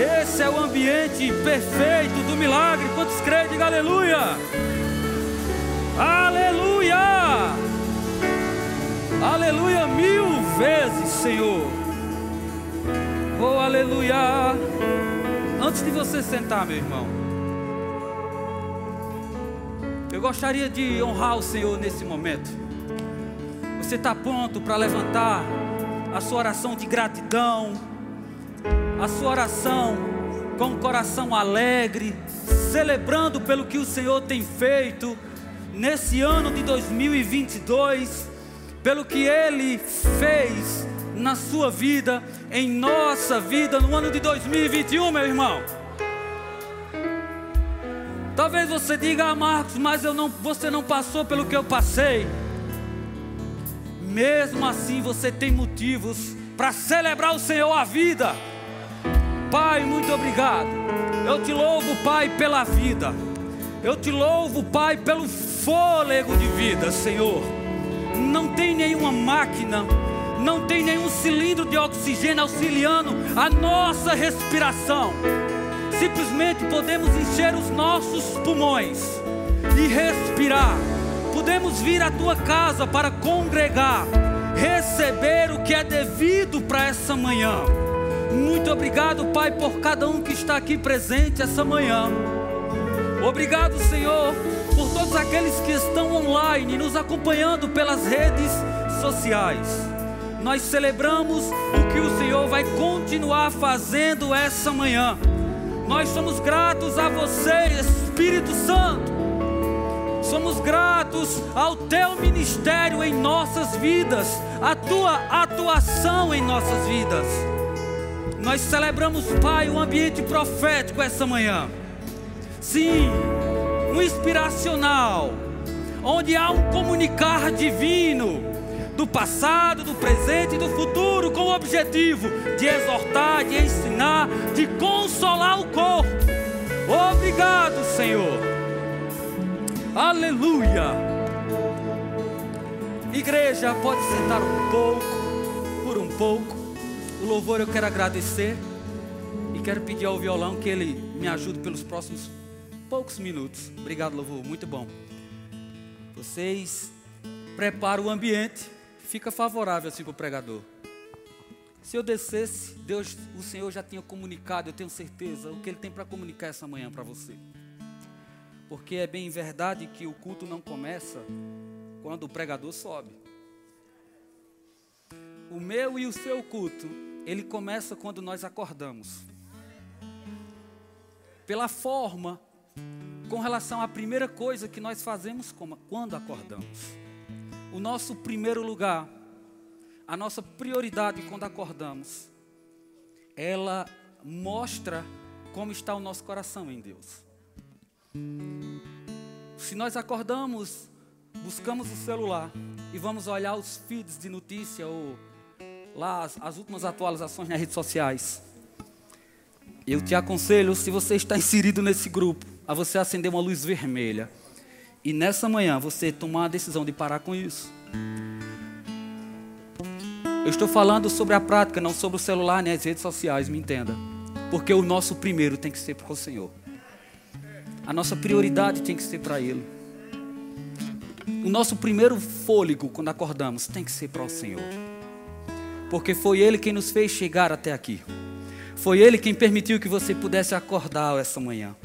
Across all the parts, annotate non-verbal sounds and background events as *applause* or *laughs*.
Esse é o ambiente perfeito do milagre. Quantos creem? Diga aleluia! Aleluia! Aleluia mil vezes, Senhor. Oh, aleluia! Antes de você sentar, meu irmão, eu gostaria de honrar o Senhor nesse momento. Você está pronto para levantar a sua oração de gratidão, a sua oração com o coração alegre, celebrando pelo que o Senhor tem feito nesse ano de 2022, pelo que Ele fez na sua vida, em nossa vida no ano de 2021, meu irmão. Talvez você diga, ah, Marcos, mas eu não, você não passou pelo que eu passei. Mesmo assim, você tem motivos para celebrar o Senhor a vida. Pai, muito obrigado. Eu te louvo, Pai, pela vida. Eu te louvo, Pai, pelo fôlego de vida, Senhor. Não tem nenhuma máquina, não tem nenhum cilindro de oxigênio auxiliando a nossa respiração. Simplesmente podemos encher os nossos pulmões e respirar podemos vir à tua casa para congregar, receber o que é devido para essa manhã. Muito obrigado, Pai, por cada um que está aqui presente essa manhã. Obrigado, Senhor, por todos aqueles que estão online, nos acompanhando pelas redes sociais. Nós celebramos o que o Senhor vai continuar fazendo essa manhã. Nós somos gratos a você, Espírito Santo Somos gratos ao teu ministério em nossas vidas, a tua atuação em nossas vidas. Nós celebramos, Pai, um ambiente profético essa manhã. Sim, um inspiracional, onde há um comunicar divino do passado, do presente e do futuro, com o objetivo de exortar, de ensinar, de consolar o corpo. Obrigado, Senhor. Aleluia! Igreja, pode sentar um pouco, por um pouco. O louvor eu quero agradecer e quero pedir ao violão que ele me ajude pelos próximos poucos minutos. Obrigado, louvor, muito bom. Vocês preparam o ambiente, fica favorável assim para o pregador. Se eu descesse, Deus, o Senhor já tinha comunicado, eu tenho certeza, o que Ele tem para comunicar essa manhã para você porque é bem verdade que o culto não começa quando o pregador sobe. O meu e o seu culto, ele começa quando nós acordamos. Pela forma, com relação à primeira coisa que nós fazemos quando acordamos. O nosso primeiro lugar, a nossa prioridade quando acordamos, ela mostra como está o nosso coração em Deus. Se nós acordamos, buscamos o celular e vamos olhar os feeds de notícia ou lá as, as últimas atualizações nas redes sociais. Eu te aconselho, se você está inserido nesse grupo, a você acender uma luz vermelha. E nessa manhã você tomar a decisão de parar com isso. Eu estou falando sobre a prática, não sobre o celular nem as redes sociais, me entenda. Porque o nosso primeiro tem que ser para o Senhor. A nossa prioridade tem que ser para Ele. O nosso primeiro fôlego quando acordamos tem que ser para o Senhor. Porque foi Ele quem nos fez chegar até aqui. Foi Ele quem permitiu que você pudesse acordar essa manhã.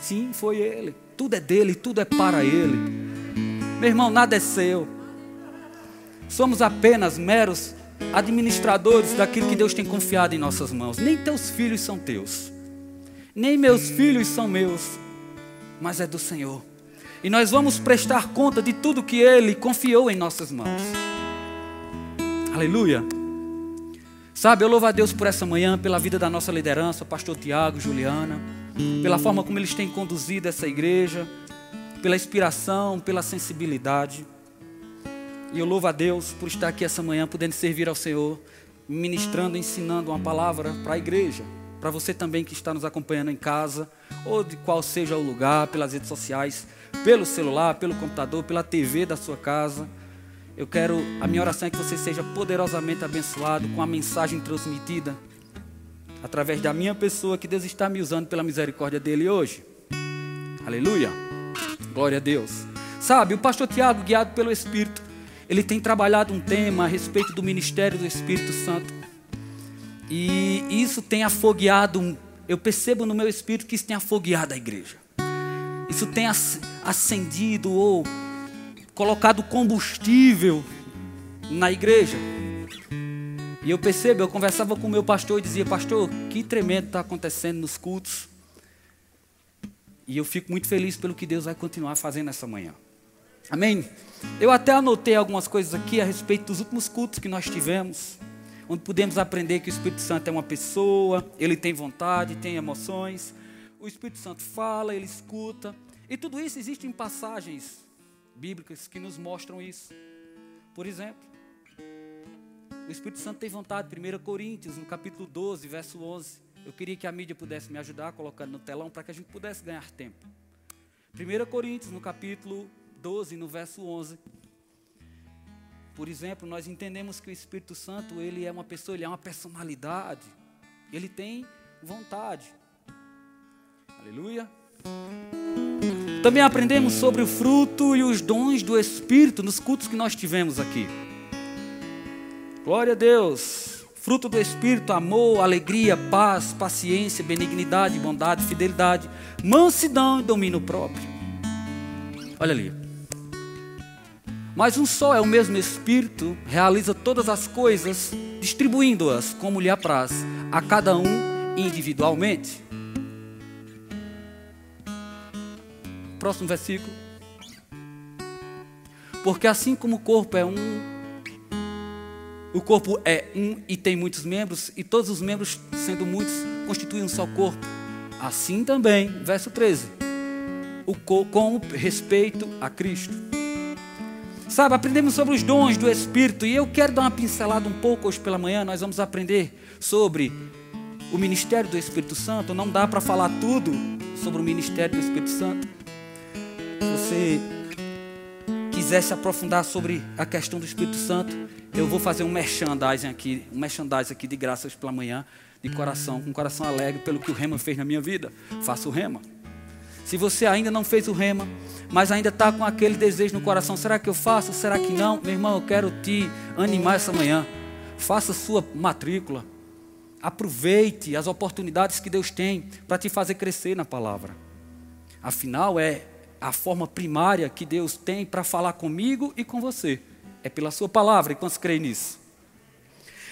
Sim, foi Ele. Tudo é dele, tudo é para Ele. Meu irmão, nada é seu. Somos apenas meros administradores daquilo que Deus tem confiado em nossas mãos. Nem teus filhos são teus. Nem meus filhos são meus, mas é do Senhor. E nós vamos prestar conta de tudo que Ele confiou em nossas mãos. Aleluia. Sabe, eu louvo a Deus por essa manhã, pela vida da nossa liderança, pastor Tiago, Juliana, pela forma como eles têm conduzido essa igreja, pela inspiração, pela sensibilidade. E eu louvo a Deus por estar aqui essa manhã, podendo servir ao Senhor, ministrando, ensinando uma palavra para a igreja para você também que está nos acompanhando em casa, ou de qual seja o lugar, pelas redes sociais, pelo celular, pelo computador, pela TV da sua casa. Eu quero, a minha oração é que você seja poderosamente abençoado com a mensagem transmitida através da minha pessoa, que Deus está me usando pela misericórdia dele hoje. Aleluia. Glória a Deus. Sabe, o pastor Tiago, guiado pelo Espírito, ele tem trabalhado um tema a respeito do ministério do Espírito Santo. E isso tem afogueado, eu percebo no meu espírito que isso tem afogueado a igreja. Isso tem acendido ou colocado combustível na igreja. E eu percebo, eu conversava com o meu pastor e dizia, pastor, que tremendo está acontecendo nos cultos. E eu fico muito feliz pelo que Deus vai continuar fazendo essa manhã. Amém? Eu até anotei algumas coisas aqui a respeito dos últimos cultos que nós tivemos, onde pudemos aprender que o Espírito Santo é uma pessoa, ele tem vontade, tem emoções. O Espírito Santo fala, ele escuta. E tudo isso existe em passagens bíblicas que nos mostram isso. Por exemplo, o Espírito Santo tem vontade, 1 Coríntios, no capítulo 12, verso 11. Eu queria que a mídia pudesse me ajudar colocando no telão para que a gente pudesse ganhar tempo. 1 Coríntios, no capítulo 12, no verso 11. Por exemplo, nós entendemos que o Espírito Santo, ele é uma pessoa, ele é uma personalidade. Ele tem vontade. Aleluia. Também aprendemos sobre o fruto e os dons do Espírito nos cultos que nós tivemos aqui. Glória a Deus. Fruto do Espírito, amor, alegria, paz, paciência, benignidade, bondade, fidelidade, mansidão e domínio próprio. Olha ali. Mas um só é o mesmo Espírito, realiza todas as coisas, distribuindo-as como lhe apraz, a cada um individualmente. Próximo versículo. Porque assim como o corpo é um, o corpo é um e tem muitos membros, e todos os membros, sendo muitos, constituem um só corpo. Assim também, verso 13, o com respeito a Cristo. Sabe, aprendemos sobre os dons do Espírito, e eu quero dar uma pincelada um pouco hoje pela manhã. Nós vamos aprender sobre o ministério do Espírito Santo. Não dá para falar tudo sobre o ministério do Espírito Santo você quiser se aprofundar sobre a questão do Espírito Santo, eu vou fazer um merchandising aqui, um merchandising aqui de graças pela manhã, de coração, com coração alegre pelo que o Rema fez na minha vida. Faça o Rema. Se você ainda não fez o Rema, mas ainda está com aquele desejo no coração, será que eu faço? Será que não? Meu irmão, eu quero te animar essa manhã. Faça sua matrícula. Aproveite as oportunidades que Deus tem para te fazer crescer na palavra. Afinal, é a forma primária que Deus tem para falar comigo e com você. É pela Sua palavra, e quantos creem nisso?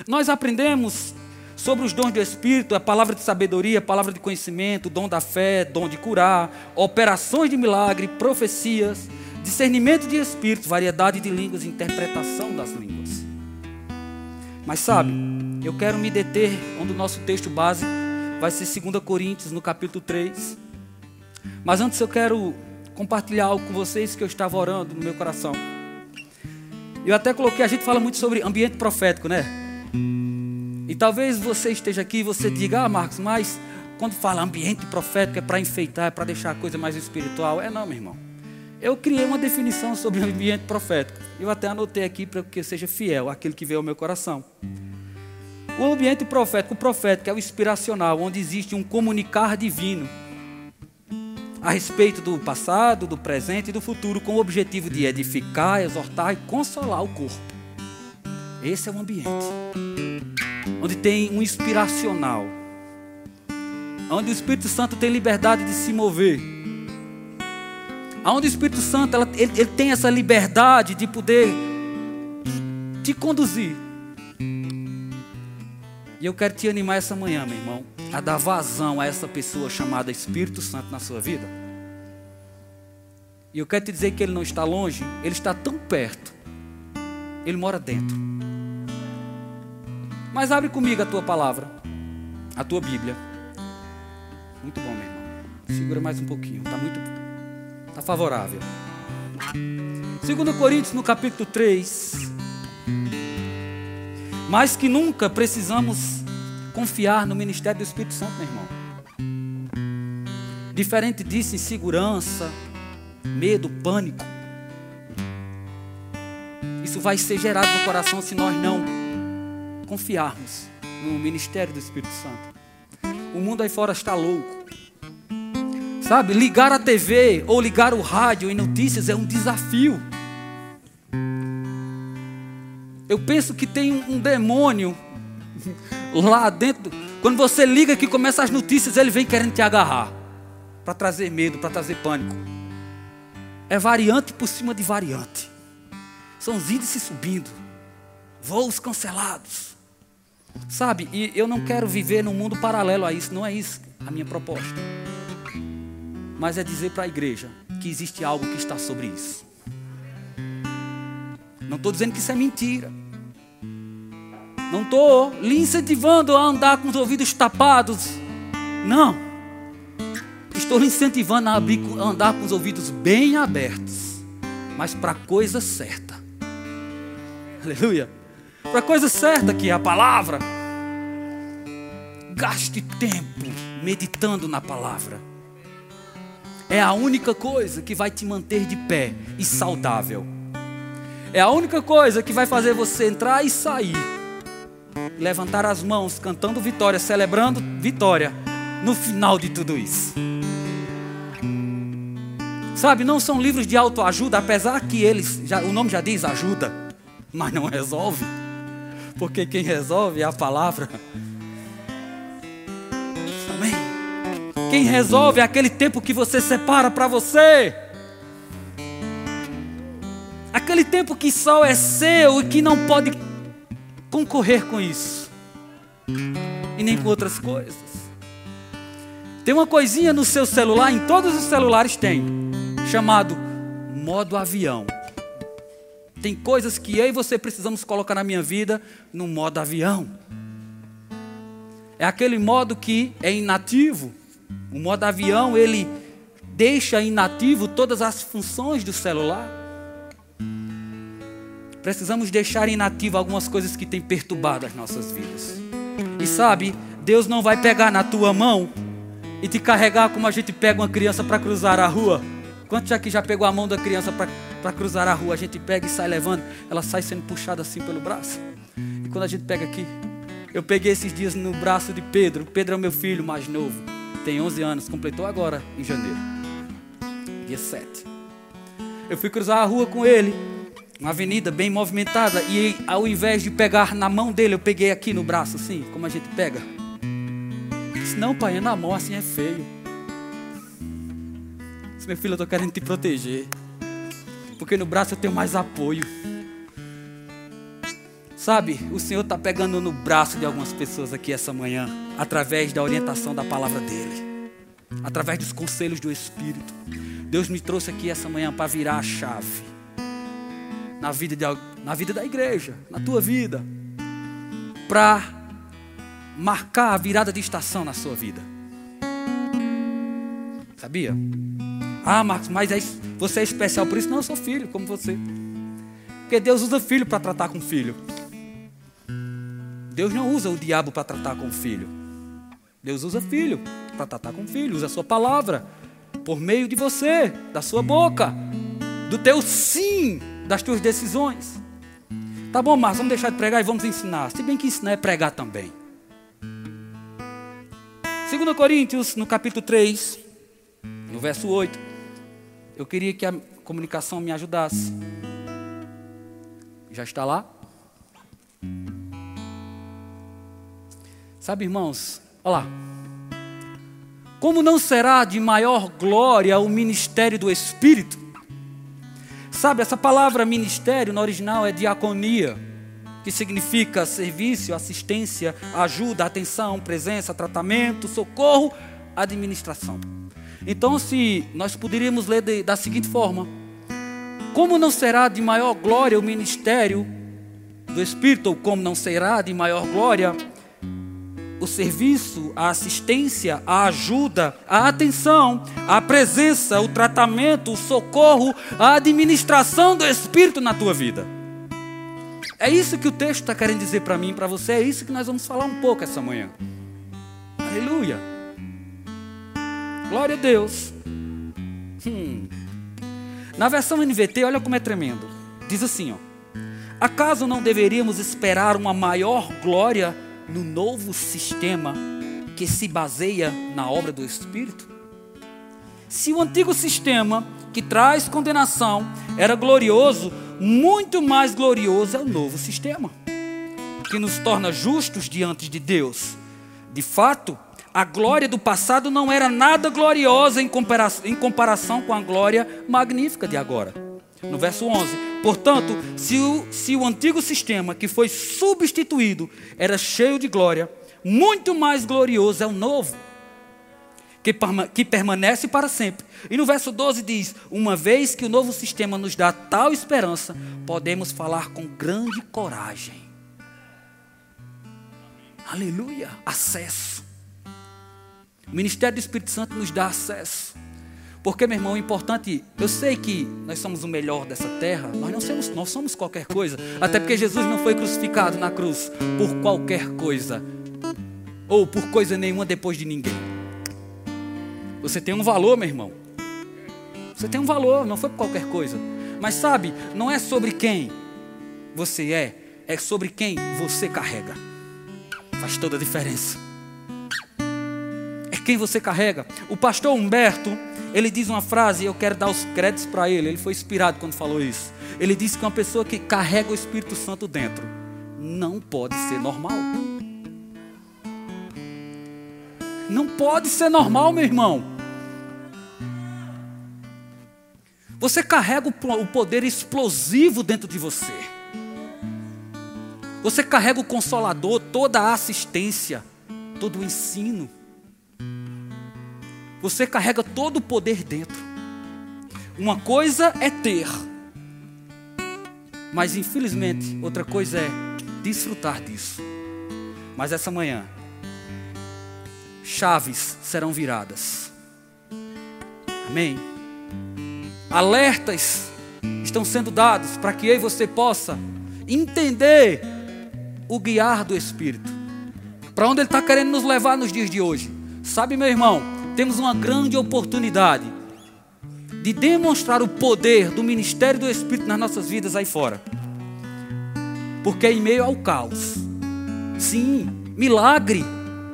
Nós aprendemos sobre os dons do Espírito, a palavra de sabedoria, a palavra de conhecimento, dom da fé, dom de curar, operações de milagre, profecias, discernimento de espírito, variedade de línguas interpretação das línguas. Mas sabe, eu quero me deter onde o nosso texto base vai ser 2 Coríntios, no capítulo 3. Mas antes eu quero compartilhar algo com vocês que eu estava orando no meu coração. Eu até coloquei, a gente fala muito sobre ambiente profético, né? E talvez você esteja aqui e você diga, ah, Marcos, mas quando fala ambiente profético é para enfeitar, é para deixar a coisa mais espiritual. É não, meu irmão. Eu criei uma definição sobre ambiente profético. Eu até anotei aqui para que eu seja fiel àquilo que veio ao meu coração. O ambiente profético, o profético é o inspiracional, onde existe um comunicar divino a respeito do passado, do presente e do futuro, com o objetivo de edificar, exortar e consolar o corpo. Esse é o ambiente. Onde tem um inspiracional. Onde o Espírito Santo tem liberdade de se mover. Onde o Espírito Santo ele, ele tem essa liberdade de poder te conduzir. E eu quero te animar essa manhã, meu irmão a dar vazão a essa pessoa chamada Espírito Santo na sua vida. E eu quero te dizer que ele não está longe, ele está tão perto. Ele mora dentro. Mas abre comigo a tua palavra, a tua Bíblia. Muito bom, meu irmão. Segura mais um pouquinho, está muito tá favorável. 2 Coríntios no capítulo 3. Mais que nunca precisamos confiar no ministério do Espírito Santo, meu irmão. Diferente disso, insegurança, medo, pânico. Isso vai ser gerado no coração se nós não confiarmos no ministério do Espírito Santo. O mundo aí fora está louco. Sabe, ligar a TV ou ligar o rádio em notícias é um desafio. Eu penso que tem um demônio lá dentro. Quando você liga que começa as notícias, ele vem querendo te agarrar para trazer medo, para trazer pânico. É variante por cima de variante. São os índices subindo, voos cancelados. Sabe, e eu não quero viver num mundo paralelo a isso, não é isso a minha proposta mas é dizer para a igreja que existe algo que está sobre isso. Não estou dizendo que isso é mentira. Não estou lhe incentivando a andar com os ouvidos tapados. Não. Estou lhe incentivando a, abrir, a andar com os ouvidos bem abertos. Mas para a coisa certa. Aleluia. Para a coisa certa que é a palavra. Gaste tempo meditando na palavra é a única coisa que vai te manter de pé e saudável. É a única coisa que vai fazer você entrar e sair, levantar as mãos, cantando vitória, celebrando vitória no final de tudo isso. Sabe, não são livros de autoajuda, apesar que eles, já, o nome já diz ajuda, mas não resolve, porque quem resolve é a palavra. Quem resolve é aquele tempo que você separa para você. Aquele tempo que só é seu e que não pode concorrer com isso. E nem com outras coisas. Tem uma coisinha no seu celular, em todos os celulares tem, chamado modo avião. Tem coisas que eu e você precisamos colocar na minha vida no modo avião. É aquele modo que é inativo o modo avião, ele deixa inativo todas as funções do celular. Precisamos deixar inativo algumas coisas que têm perturbado as nossas vidas. E sabe, Deus não vai pegar na tua mão e te carregar como a gente pega uma criança para cruzar a rua. Quantos aqui já pegou a mão da criança para cruzar a rua? A gente pega e sai levando, ela sai sendo puxada assim pelo braço. E quando a gente pega aqui, eu peguei esses dias no braço de Pedro. Pedro é meu filho mais novo tem 11 anos, completou agora em janeiro, dia 7. Eu fui cruzar a rua com ele, uma avenida bem movimentada, e ao invés de pegar na mão dele, eu peguei aqui no braço, assim, como a gente pega. disse, não, pai, é na mão, assim é feio. disse, meu filho, eu estou querendo te proteger, porque no braço eu tenho mais apoio. Sabe, o Senhor está pegando no braço de algumas pessoas aqui essa manhã, através da orientação da palavra dEle, através dos conselhos do Espírito. Deus me trouxe aqui essa manhã para virar a chave na vida, de, na vida da igreja, na tua vida, para marcar a virada de estação na sua vida. Sabia? Ah, Marcos, mas é, você é especial por isso? Não, eu sou filho, como você. Porque Deus usa filho para tratar com filho. Deus não usa o diabo para tratar com filho. Deus usa filho para tratar com filho, usa a sua palavra por meio de você, da sua boca, do teu sim, das tuas decisões. Tá bom, Marcos, vamos deixar de pregar e vamos ensinar. Se bem que ensinar é pregar também. 2 Coríntios, no capítulo 3, no verso 8. Eu queria que a comunicação me ajudasse. Já está lá? Sabe, irmãos, olha lá. Como não será de maior glória o ministério do Espírito? Sabe, essa palavra ministério no original é diaconia, que significa serviço, assistência, ajuda, atenção, presença, tratamento, socorro, administração. Então, se nós poderíamos ler de, da seguinte forma: Como não será de maior glória o ministério do Espírito, ou como não será de maior glória o serviço, a assistência, a ajuda, a atenção, a presença, o tratamento, o socorro, a administração do Espírito na tua vida. É isso que o texto está querendo dizer para mim e para você, é isso que nós vamos falar um pouco essa manhã. Aleluia. Glória a Deus. Hum. Na versão NVT, olha como é tremendo. Diz assim, ó. Acaso não deveríamos esperar uma maior glória no novo sistema que se baseia na obra do Espírito? Se o antigo sistema que traz condenação era glorioso, muito mais glorioso é o novo sistema, que nos torna justos diante de Deus. De fato, a glória do passado não era nada gloriosa em comparação, com a glória magnífica de agora. No verso 11: Portanto, se o, se o antigo sistema que foi substituído era cheio de glória, muito mais glorioso é o novo que, que permanece para sempre. E no verso 12 diz: Uma vez que o novo sistema nos dá tal esperança, podemos falar com grande coragem. Aleluia! Acesso. O ministério do Espírito Santo nos dá acesso. Porque, meu irmão, o importante, eu sei que nós somos o melhor dessa terra, nós não somos, nós somos qualquer coisa. Até porque Jesus não foi crucificado na cruz por qualquer coisa, ou por coisa nenhuma depois de ninguém. Você tem um valor, meu irmão. Você tem um valor, não foi por qualquer coisa. Mas sabe, não é sobre quem você é, é sobre quem você carrega. Faz toda a diferença. É quem você carrega. O pastor Humberto, ele diz uma frase, e eu quero dar os créditos para ele. Ele foi inspirado quando falou isso. Ele disse que uma pessoa que carrega o Espírito Santo dentro não pode ser normal. Não pode ser normal, meu irmão. Você carrega o poder explosivo dentro de você. Você carrega o consolador, toda a assistência, todo o ensino. Você carrega todo o poder dentro. Uma coisa é ter, mas infelizmente outra coisa é desfrutar disso. Mas essa manhã, chaves serão viradas. Amém alertas estão sendo dados para que eu e você possa entender o guiar do Espírito. Para onde Ele está querendo nos levar nos dias de hoje. Sabe, meu irmão, temos uma grande oportunidade de demonstrar o poder do ministério do Espírito nas nossas vidas aí fora. Porque em meio ao caos, sim, milagre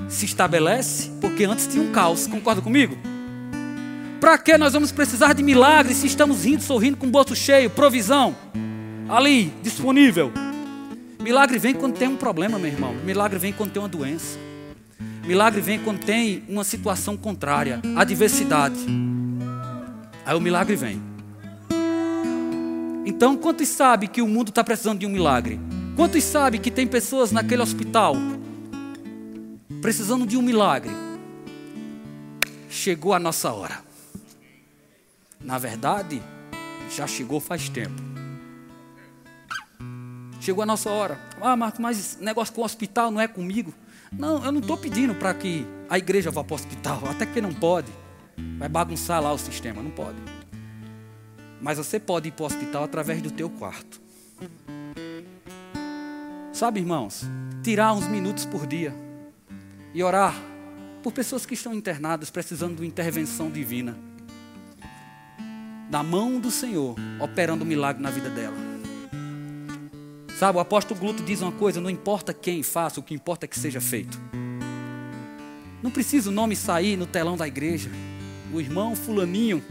se estabelece, porque antes tinha um caos, concorda comigo? Para que nós vamos precisar de milagres se estamos rindo, sorrindo com o bolso cheio, provisão ali disponível? Milagre vem quando tem um problema, meu irmão. Milagre vem quando tem uma doença. Milagre vem quando tem uma situação contrária, adversidade. Aí o milagre vem. Então, quantos sabe que o mundo está precisando de um milagre? Quantos sabe que tem pessoas naquele hospital precisando de um milagre? Chegou a nossa hora. Na verdade, já chegou faz tempo. Chegou a nossa hora. Ah, Marco, mas negócio com o hospital não é comigo. Não, eu não estou pedindo para que a igreja vá para o hospital, até que não pode. Vai bagunçar lá o sistema, não pode. Mas você pode ir para o hospital através do teu quarto. Sabe, irmãos, tirar uns minutos por dia e orar por pessoas que estão internadas precisando de intervenção divina da mão do Senhor, operando um milagre na vida dela. Sabe, o apóstolo Gluto diz uma coisa: não importa quem faça, o que importa é que seja feito. Não precisa o nome sair no telão da igreja. O irmão Fulaninho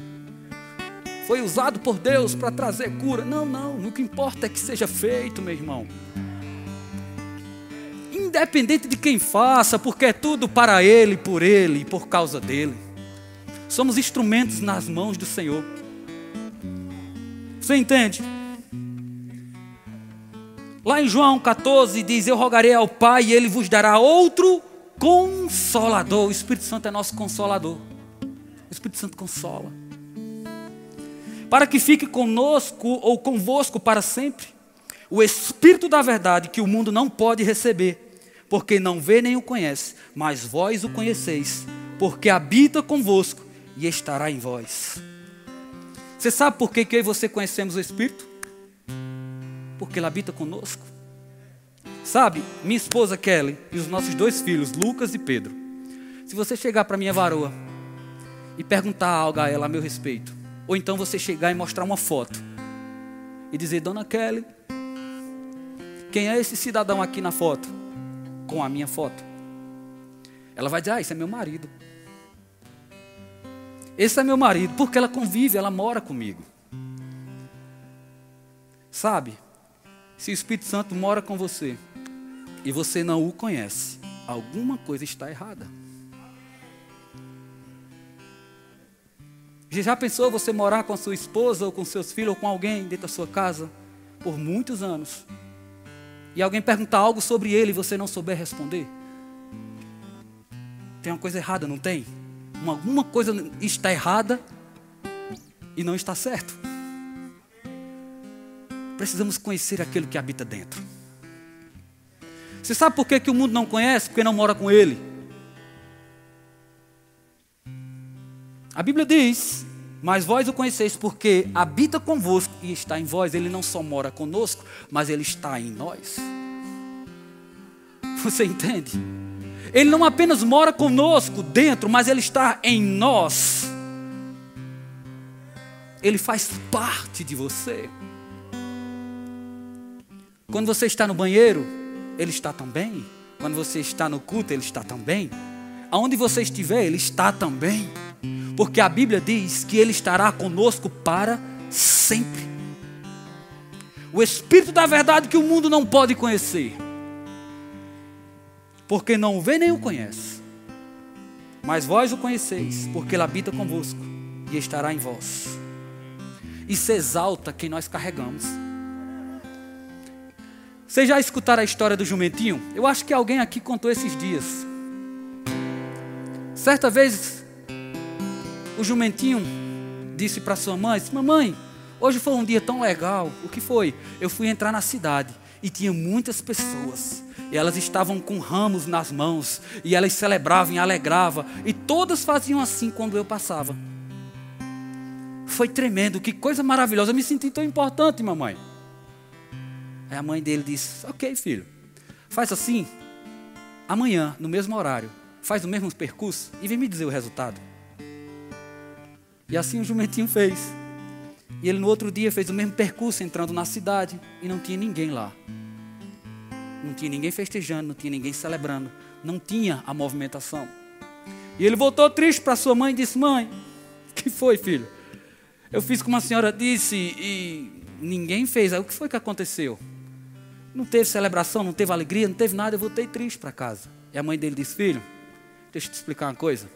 foi usado por Deus para trazer cura. Não, não. O que importa é que seja feito, meu irmão. Independente de quem faça, porque é tudo para Ele, por Ele e por causa dele. Somos instrumentos nas mãos do Senhor. Você entende? Lá em João 14 diz: Eu rogarei ao Pai e ele vos dará outro consolador. O Espírito Santo é nosso consolador. O Espírito Santo consola. Para que fique conosco ou convosco para sempre. O Espírito da verdade que o mundo não pode receber, porque não vê nem o conhece, mas vós o conheceis, porque habita convosco e estará em vós. Você sabe por que, que eu e você conhecemos o Espírito? Porque ele habita conosco. Sabe, minha esposa Kelly e os nossos dois filhos, Lucas e Pedro. Se você chegar para minha varoa e perguntar algo a ela a meu respeito, ou então você chegar e mostrar uma foto e dizer, Dona Kelly, quem é esse cidadão aqui na foto? Com a minha foto. Ela vai dizer: Ah, esse é meu marido. Esse é meu marido, porque ela convive, ela mora comigo. Sabe, se o Espírito Santo mora com você e você não o conhece, alguma coisa está errada. Já pensou você morar com a sua esposa ou com seus filhos ou com alguém dentro da sua casa por muitos anos e alguém perguntar algo sobre ele e você não souber responder? Tem uma coisa errada, não tem? Uma, alguma coisa está errada e não está certo. Precisamos conhecer aquele que habita dentro. Você sabe por que, que o mundo não conhece? Porque não mora com ele. A Bíblia diz: Mas vós o conheceis porque habita convosco e está em vós. Ele não só mora conosco, mas ele está em nós. *laughs* Você entende? Ele não apenas mora conosco dentro, mas ele está em nós. Ele faz parte de você. Quando você está no banheiro, ele está também. Quando você está no culto, ele está também. Aonde você estiver, ele está também porque a Bíblia diz que Ele estará conosco para sempre. O Espírito da verdade que o mundo não pode conhecer, porque não o vê nem o conhece. Mas vós o conheceis, porque Ele habita convosco e estará em vós. Isso exalta quem nós carregamos. Vocês já escutaram a história do jumentinho? Eu acho que alguém aqui contou esses dias. Certa vez o jumentinho disse para sua mãe: Mamãe, hoje foi um dia tão legal. O que foi? Eu fui entrar na cidade e tinha muitas pessoas. E elas estavam com ramos nas mãos. E elas celebravam e alegravam. E todas faziam assim quando eu passava. Foi tremendo, que coisa maravilhosa. Eu me senti tão importante, mamãe. Aí a mãe dele disse: Ok, filho, faz assim. Amanhã, no mesmo horário, faz o mesmo percurso e vem me dizer o resultado. E assim o jumentinho fez. E ele no outro dia fez o mesmo percurso entrando na cidade e não tinha ninguém lá. Não tinha ninguém festejando, não tinha ninguém celebrando, não tinha a movimentação. E ele voltou triste para sua mãe e disse: Mãe, que foi, filho? Eu fiz como a senhora disse e ninguém fez. Aí o que foi que aconteceu? Não teve celebração, não teve alegria, não teve nada. Eu voltei triste para casa. E a mãe dele disse: Filho, deixa eu te explicar uma coisa.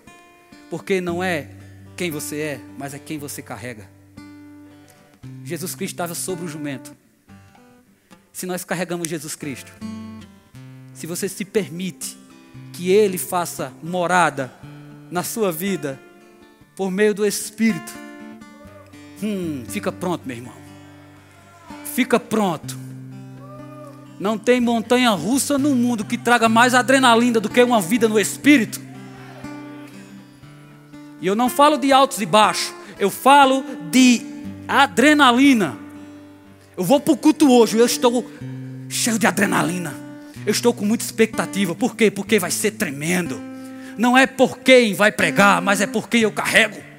Porque não é quem você é, mas é quem você carrega. Jesus Cristo estava sobre o jumento. Se nós carregamos Jesus Cristo, se você se permite que Ele faça morada na sua vida por meio do Espírito, hum, fica pronto, meu irmão. Fica pronto. Não tem montanha russa no mundo que traga mais adrenalina do que uma vida no Espírito. E eu não falo de altos e baixos, eu falo de adrenalina. Eu vou para o culto hoje, eu estou cheio de adrenalina. Eu estou com muita expectativa. Por quê? Porque vai ser tremendo. Não é por quem vai pregar, mas é por quem eu carrego.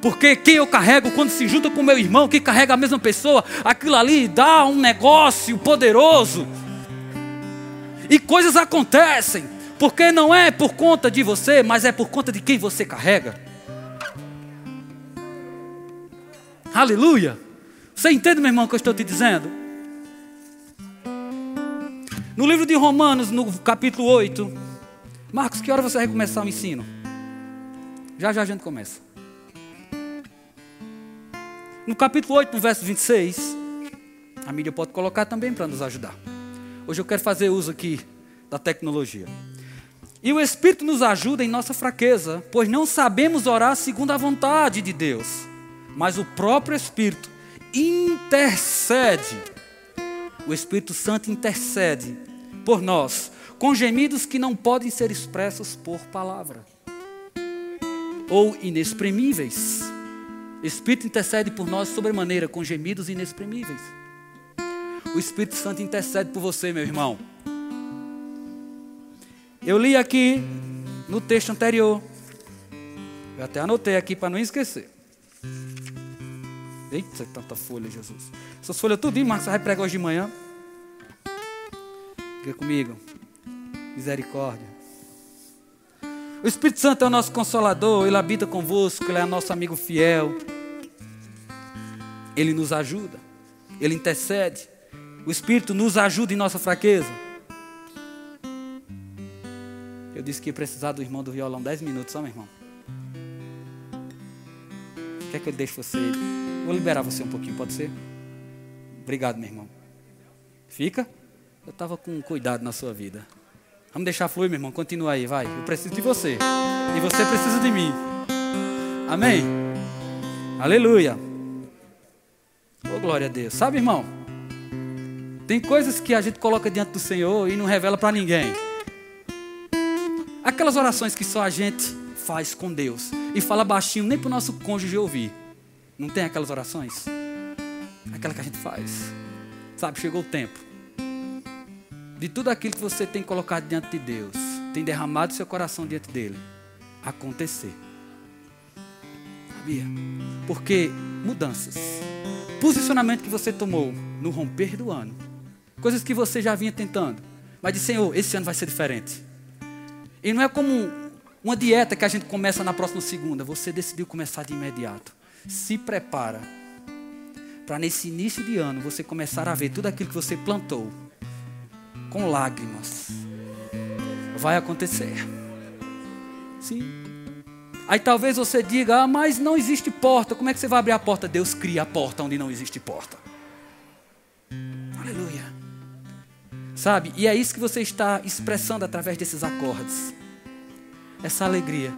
Porque quem eu carrego, quando se junta com meu irmão que carrega a mesma pessoa, aquilo ali dá um negócio poderoso. E coisas acontecem. Porque não é por conta de você, mas é por conta de quem você carrega. Aleluia. Você entende, meu irmão, o que eu estou te dizendo? No livro de Romanos, no capítulo 8. Marcos, que hora você vai começar o ensino? Já já a gente começa. No capítulo 8, no verso 26. A mídia pode colocar também para nos ajudar. Hoje eu quero fazer uso aqui da tecnologia. E o Espírito nos ajuda em nossa fraqueza, pois não sabemos orar segundo a vontade de Deus, mas o próprio Espírito intercede. O Espírito Santo intercede por nós, com gemidos que não podem ser expressos por palavra, ou inexprimíveis. Espírito intercede por nós sobremaneira, com gemidos inexprimíveis. O Espírito Santo intercede por você, meu irmão. Eu li aqui no texto anterior. Eu até anotei aqui para não esquecer. Eita, tanta folha, Jesus. Essas folhas tudo, Marcos, vai pregar hoje de manhã. Fica comigo. Misericórdia. O Espírito Santo é o nosso consolador, ele habita convosco, ele é nosso amigo fiel. Ele nos ajuda, ele intercede. O Espírito nos ajuda em nossa fraqueza. Eu disse que ia precisar do irmão do violão 10 minutos, só meu irmão. Quer que eu deixe você? Vou liberar você um pouquinho, pode ser? Obrigado, meu irmão. Fica? Eu estava com cuidado na sua vida. Vamos deixar fluir, meu irmão. Continua aí, vai. Eu preciso de você. E você precisa de mim. Amém? Aleluia. Oh, glória a Deus. Sabe, irmão? Tem coisas que a gente coloca diante do Senhor e não revela para ninguém. Aquelas orações que só a gente faz com Deus e fala baixinho nem para o nosso cônjuge ouvir. Não tem aquelas orações? Aquela que a gente faz. Sabe, chegou o tempo de tudo aquilo que você tem colocado diante de Deus, tem derramado seu coração diante dele, acontecer. Sabia? Porque mudanças, posicionamento que você tomou no romper do ano, coisas que você já vinha tentando, mas de Senhor, esse ano vai ser diferente. E não é como uma dieta que a gente começa na próxima segunda, você decidiu começar de imediato. Se prepara para nesse início de ano você começar a ver tudo aquilo que você plantou com lágrimas. Vai acontecer. Sim. Aí talvez você diga, ah, mas não existe porta. Como é que você vai abrir a porta? Deus cria a porta onde não existe porta. Aleluia. Sabe? E é isso que você está expressando através desses acordes. Essa alegria.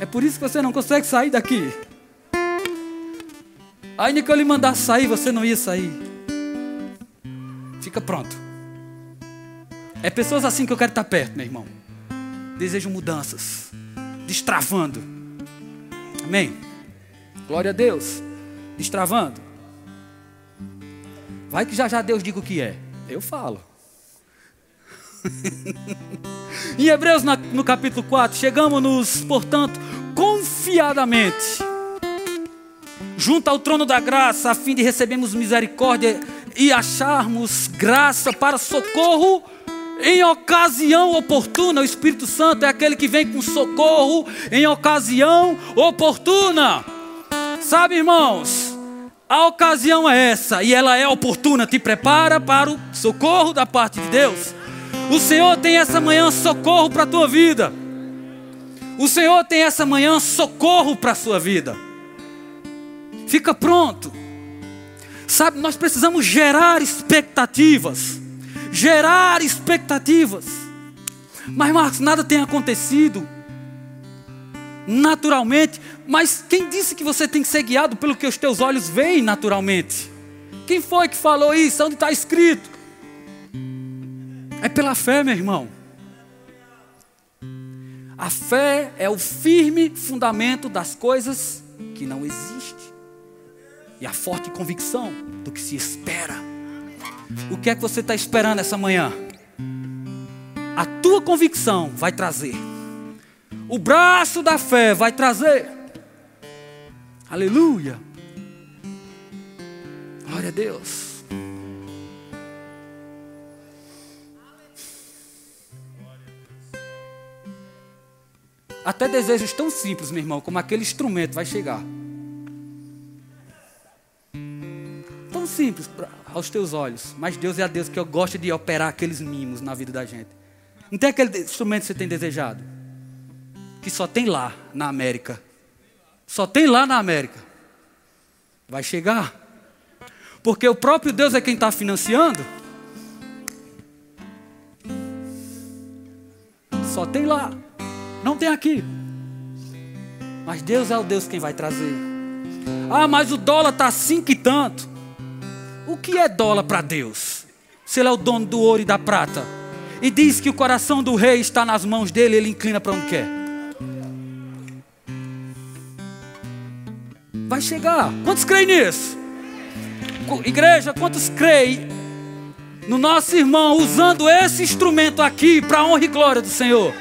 É por isso que você não consegue sair daqui. Ainda que eu lhe mandar sair, você não ia sair. Fica pronto. É pessoas assim que eu quero estar perto, meu irmão. Desejo mudanças, destravando. Amém? Glória a Deus. Destravando. Vai que já já Deus diga o que é. Eu falo. *laughs* em Hebreus, no capítulo 4, chegamos-nos, portanto, confiadamente, junto ao trono da graça, a fim de recebermos misericórdia e acharmos graça para socorro em ocasião oportuna, o Espírito Santo é aquele que vem com socorro em ocasião oportuna. Sabe, irmãos, a ocasião é essa e ela é oportuna, te prepara para o socorro da parte de Deus. O Senhor tem essa manhã socorro para a tua vida. O Senhor tem essa manhã socorro para a sua vida. Fica pronto. Sabe, nós precisamos gerar expectativas gerar expectativas. Mas, Marcos, nada tem acontecido naturalmente. Mas quem disse que você tem que ser guiado pelo que os teus olhos veem naturalmente? Quem foi que falou isso? Onde está escrito? É pela fé, meu irmão. A fé é o firme fundamento das coisas que não existem. E a forte convicção do que se espera. O que é que você está esperando essa manhã? A tua convicção vai trazer. O braço da fé vai trazer. Aleluia. Glória a Deus. Até desejos tão simples, meu irmão, como aquele instrumento vai chegar. Tão simples aos teus olhos, mas Deus é a Deus que gosta de operar aqueles mimos na vida da gente. Não tem aquele instrumento que você tem desejado? Que só tem lá na América. Só tem lá na América. Vai chegar. Porque o próprio Deus é quem está financiando. Só tem lá. Não tem aqui. Mas Deus é o Deus quem vai trazer. Ah, mas o dólar está assim que tanto. O que é dólar para Deus? Se Ele é o dono do ouro e da prata. E diz que o coração do rei está nas mãos dele, ele inclina para onde quer. Vai chegar. Quantos creem nisso? Igreja, quantos creem no nosso irmão usando esse instrumento aqui para a honra e glória do Senhor?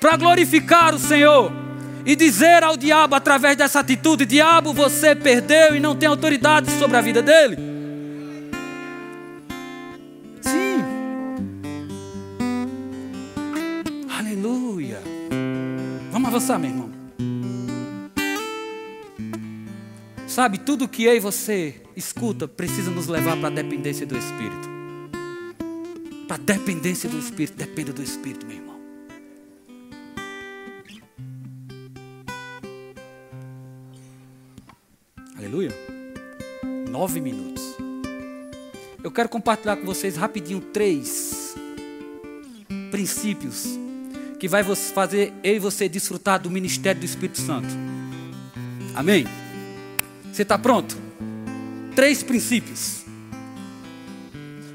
Para glorificar o Senhor e dizer ao diabo através dessa atitude: Diabo, você perdeu e não tem autoridade sobre a vida dele. Sim. Aleluia. Vamos avançar, meu irmão. Sabe, tudo que eu e você escuta precisa nos levar para a dependência do Espírito. Para a dependência do Espírito, dependa do Espírito, meu Aleluia. Nove minutos. Eu quero compartilhar com vocês rapidinho três princípios que vai fazer eu e você desfrutar do ministério do Espírito Santo. Amém? Você está pronto? Três princípios.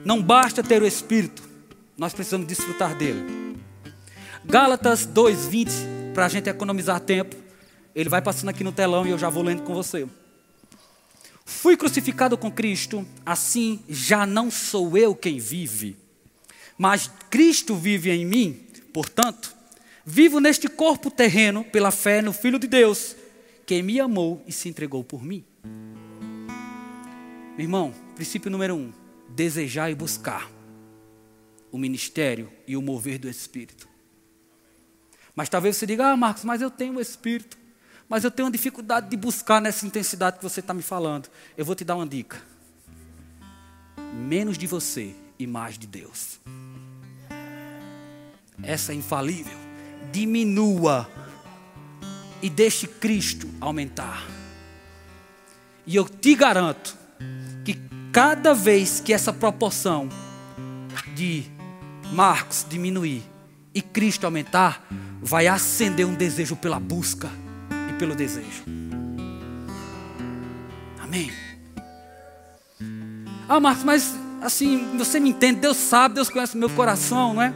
Não basta ter o Espírito, nós precisamos desfrutar dele. Gálatas 2,20, para a gente economizar tempo. Ele vai passando aqui no telão e eu já vou lendo com você. Fui crucificado com Cristo, assim já não sou eu quem vive, mas Cristo vive em mim. Portanto, vivo neste corpo terreno pela fé no Filho de Deus, que me amou e se entregou por mim. Meu irmão, princípio número um: desejar e buscar o ministério e o mover do Espírito. Mas talvez você diga, ah, Marcos, mas eu tenho o Espírito mas eu tenho uma dificuldade de buscar nessa intensidade que você está me falando. Eu vou te dar uma dica: menos de você e mais de Deus. Essa é infalível. Diminua e deixe Cristo aumentar. E eu te garanto que cada vez que essa proporção de Marcos diminuir e Cristo aumentar, vai acender um desejo pela busca pelo desejo. Amém. Ah, Marcos, mas assim, você me entende, Deus sabe, Deus conhece o meu coração, não é?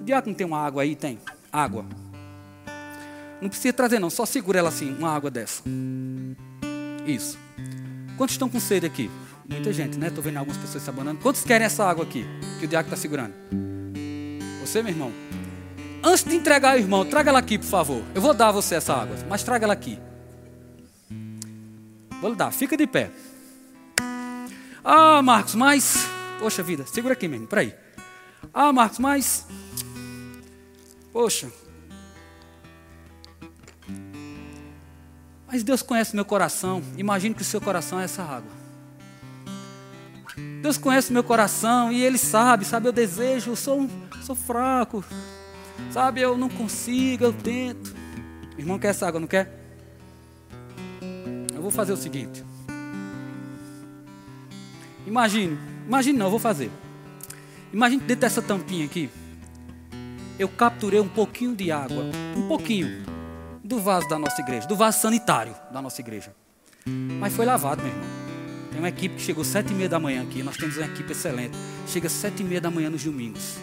O diácono tem uma água aí? Tem. Água. Não precisa trazer não, só segura ela assim, uma água dessa. Isso. Quantos estão com sede aqui? Muita gente, né? Estou vendo algumas pessoas se abanando. Quantos querem essa água aqui? Que o diácono está segurando? Você, meu irmão? Antes de entregar o irmão, traga ela aqui, por favor. Eu vou dar a você essa água, mas traga ela aqui. Vou lhe dar, fica de pé. Ah, Marcos, mas. Poxa vida, segura aqui mesmo, peraí. Ah, Marcos, mas. Poxa. Mas Deus conhece meu coração. Imagine que o seu coração é essa água. Deus conhece meu coração e Ele sabe, sabe, eu desejo, eu sou, sou fraco. Sabe, eu não consigo, eu tento. irmão quer essa água, não quer? Eu vou fazer o seguinte. Imagine, imagine não, eu vou fazer. Imagine dentro dessa tampinha aqui, eu capturei um pouquinho de água, um pouquinho, do vaso da nossa igreja, do vaso sanitário da nossa igreja. Mas foi lavado, meu irmão. Tem uma equipe que chegou sete e meia da manhã aqui. Nós temos uma equipe excelente. Chega sete e meia da manhã nos domingos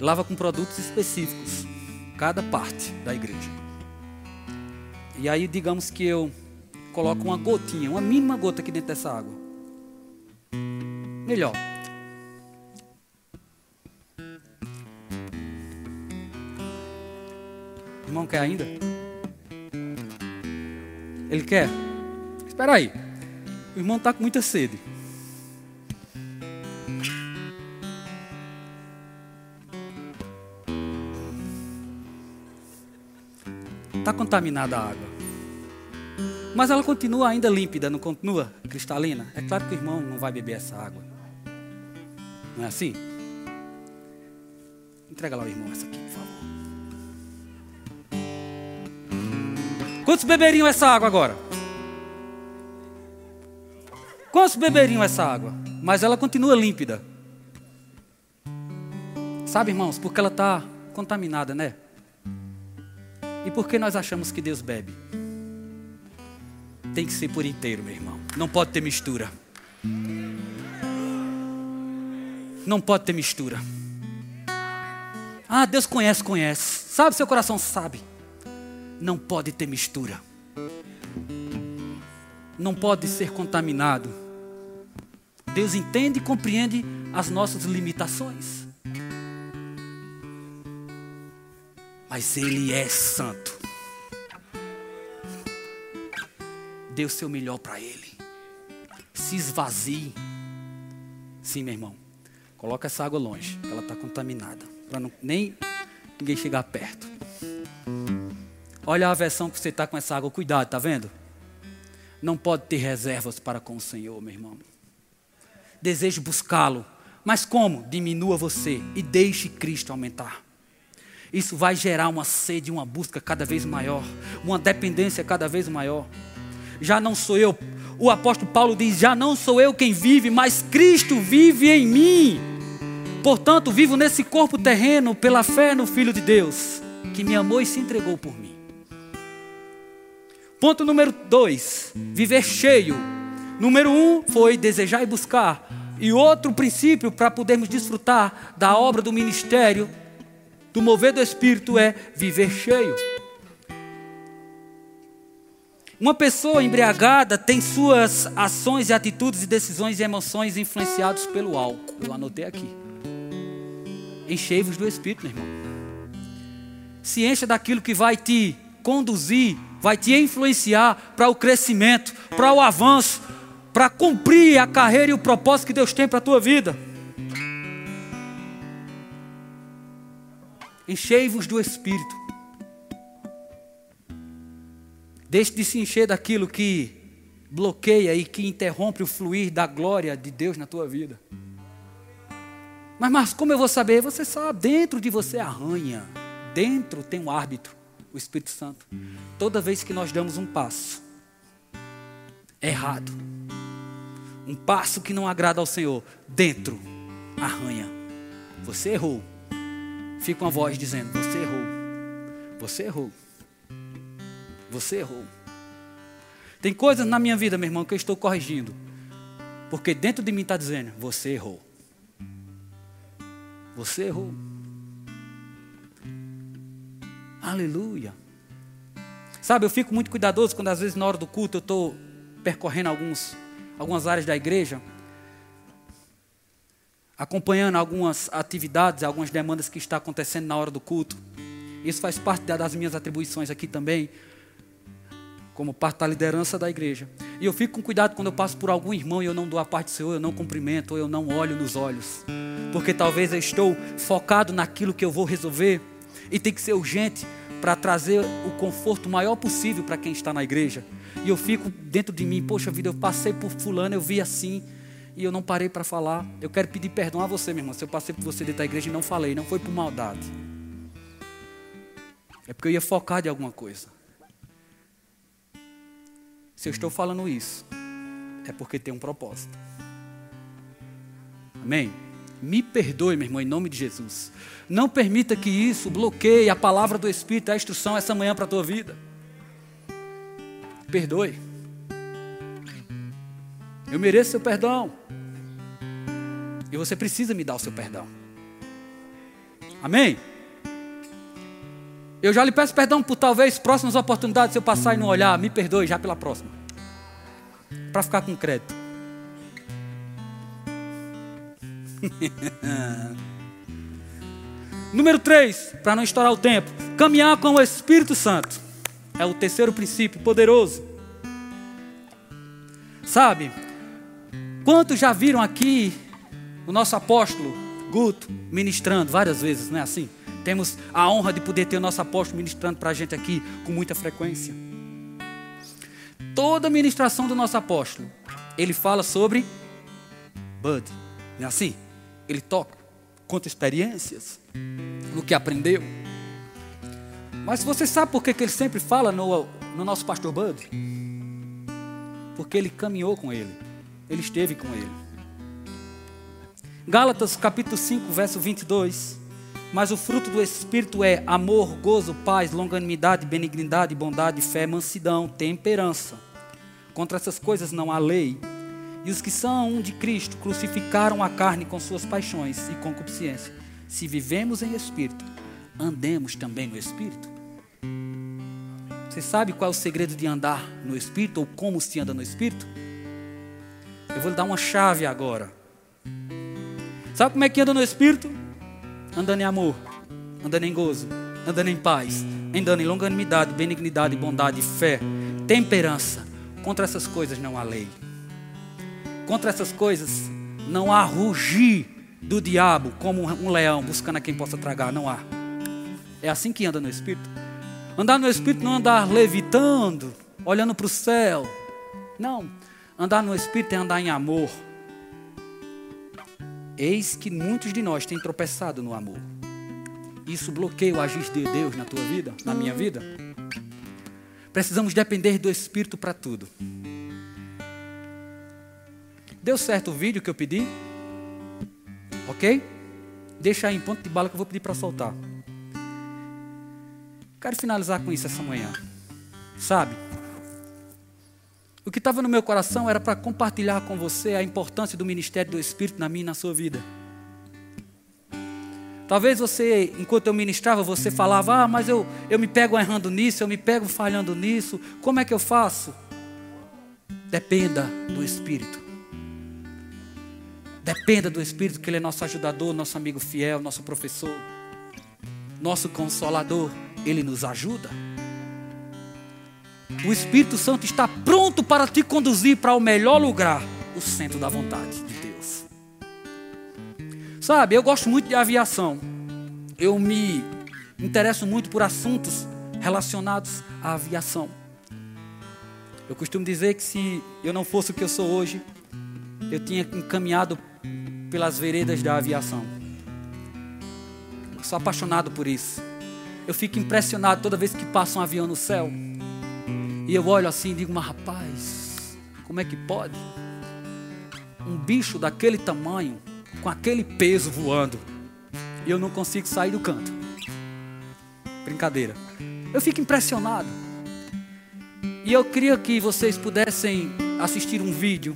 lava com produtos específicos, cada parte da igreja. E aí, digamos que eu coloco uma gotinha, uma mínima gota aqui dentro dessa água. Melhor. irmão quer ainda? Ele quer? Espera aí. O irmão está com muita sede. Está contaminada a água. Mas ela continua ainda límpida, não continua cristalina? É claro que o irmão não vai beber essa água. Não é assim? Entrega lá o irmão essa aqui, por favor. Quantos beberiam essa água agora? Quantos beberiam essa água? Mas ela continua límpida. Sabe, irmãos, porque ela está contaminada, né? E por que nós achamos que Deus bebe? Tem que ser por inteiro, meu irmão. Não pode ter mistura. Não pode ter mistura. Ah, Deus conhece, conhece. Sabe, seu coração sabe. Não pode ter mistura. Não pode ser contaminado. Deus entende e compreende as nossas limitações. Mas Ele é santo. Dê o seu melhor para Ele. Se esvazie. Sim, meu irmão. Coloca essa água longe, ela está contaminada, para nem ninguém chegar perto. Olha a versão que você está com essa água. Cuidado, tá vendo? Não pode ter reservas para com o Senhor, meu irmão. Desejo buscá-lo. Mas como? Diminua você e deixe Cristo aumentar. Isso vai gerar uma sede, uma busca cada vez maior, uma dependência cada vez maior. Já não sou eu, o apóstolo Paulo diz: Já não sou eu quem vive, mas Cristo vive em mim. Portanto, vivo nesse corpo terreno pela fé no Filho de Deus, que me amou e se entregou por mim. Ponto número dois: viver cheio. Número um foi desejar e buscar. E outro princípio para podermos desfrutar da obra do ministério, do mover do Espírito, é viver cheio. Uma pessoa embriagada tem suas ações e atitudes e decisões e emoções influenciados pelo álcool. Eu anotei aqui. Enchei-vos do Espírito, meu irmão. Se encha daquilo que vai te conduzir, vai te influenciar para o crescimento, para o avanço, para cumprir a carreira e o propósito que Deus tem para a tua vida. Enchei-vos do Espírito. Deixe de se encher daquilo que bloqueia e que interrompe o fluir da glória de Deus na tua vida. Mas, mas como eu vou saber? Você sabe, dentro de você arranha. Dentro tem um árbitro, o Espírito Santo. Toda vez que nós damos um passo errado, um passo que não agrada ao Senhor, dentro arranha. Você errou. Fica uma voz dizendo: Você errou. Você errou. Você errou. Tem coisas na minha vida, meu irmão, que eu estou corrigindo. Porque dentro de mim está dizendo: Você errou. Você errou. Aleluia. Sabe, eu fico muito cuidadoso quando às vezes na hora do culto eu estou percorrendo alguns, algumas áreas da igreja, acompanhando algumas atividades, algumas demandas que está acontecendo na hora do culto. Isso faz parte das minhas atribuições aqui também, como parte da liderança da igreja. E eu fico com cuidado quando eu passo por algum irmão e eu não dou a parte do Senhor, eu não cumprimento, ou eu não olho nos olhos. Porque talvez eu estou focado naquilo que eu vou resolver e tem que ser urgente para trazer o conforto maior possível para quem está na igreja. E eu fico dentro de mim, poxa vida, eu passei por fulano, eu vi assim e eu não parei para falar. Eu quero pedir perdão a você, meu irmão, se eu passei por você dentro da igreja e não falei, não foi por maldade. É porque eu ia focar de alguma coisa. Se eu estou falando isso, é porque tem um propósito. Amém? Me perdoe, meu irmão, em nome de Jesus. Não permita que isso bloqueie a palavra do Espírito, a instrução essa manhã para a tua vida. Perdoe. Eu mereço seu perdão. E você precisa me dar o seu perdão. Amém? Eu já lhe peço perdão por talvez próximas oportunidades, se eu passar e não olhar, me perdoe já pela próxima. Para ficar com crédito. *laughs* Número 3, para não estourar o tempo, caminhar com o Espírito Santo. É o terceiro princípio poderoso. Sabe, quantos já viram aqui o nosso apóstolo Guto ministrando várias vezes, não é assim? Temos a honra de poder ter o nosso apóstolo ministrando para a gente aqui com muita frequência. Toda ministração do nosso apóstolo, ele fala sobre Bud, não é assim? Ele toca, conta experiências, no que aprendeu. Mas você sabe por que, que ele sempre fala no, no nosso pastor Bud? Porque ele caminhou com ele, ele esteve com ele. Gálatas capítulo 5, verso 22. Mas o fruto do Espírito é amor, gozo, paz, longanimidade, benignidade, bondade, fé, mansidão, temperança. Contra essas coisas não há lei. E os que são um de Cristo crucificaram a carne com suas paixões e concupiscência. Se vivemos em Espírito, andemos também no Espírito. Você sabe qual é o segredo de andar no Espírito ou como se anda no Espírito? Eu vou lhe dar uma chave agora. Sabe como é que anda no Espírito? andando em amor, andando em gozo, andando em paz, andando em longanimidade, benignidade, bondade, fé, temperança. Contra essas coisas não há lei. Contra essas coisas não há rugir do diabo como um leão buscando a quem possa tragar. Não há. É assim que anda no Espírito. Andar no Espírito não é andar levitando, olhando para o céu. Não. Andar no Espírito é andar em amor. Eis que muitos de nós têm tropeçado no amor. Isso bloqueia o agir de Deus na tua vida, na minha vida. Precisamos depender do Espírito para tudo. Deu certo o vídeo que eu pedi? Ok? Deixa aí em ponto de bala que eu vou pedir para soltar. Quero finalizar com isso essa manhã. Sabe? O que estava no meu coração era para compartilhar com você a importância do ministério do Espírito na minha e na sua vida. Talvez você, enquanto eu ministrava, você falava: Ah, mas eu, eu me pego errando nisso, eu me pego falhando nisso. Como é que eu faço? Dependa do Espírito. Dependa do Espírito, que Ele é nosso ajudador, nosso amigo fiel, nosso professor, nosso consolador. Ele nos ajuda. O Espírito Santo está pronto para te conduzir para o melhor lugar, o centro da vontade de Deus. Sabe, eu gosto muito de aviação. Eu me interesso muito por assuntos relacionados à aviação. Eu costumo dizer que se eu não fosse o que eu sou hoje, eu tinha encaminhado pelas veredas da aviação. Eu sou apaixonado por isso. Eu fico impressionado toda vez que passa um avião no céu. E eu olho assim e digo, mas rapaz, como é que pode? Um bicho daquele tamanho, com aquele peso voando, e eu não consigo sair do canto. Brincadeira. Eu fico impressionado. E eu queria que vocês pudessem assistir um vídeo.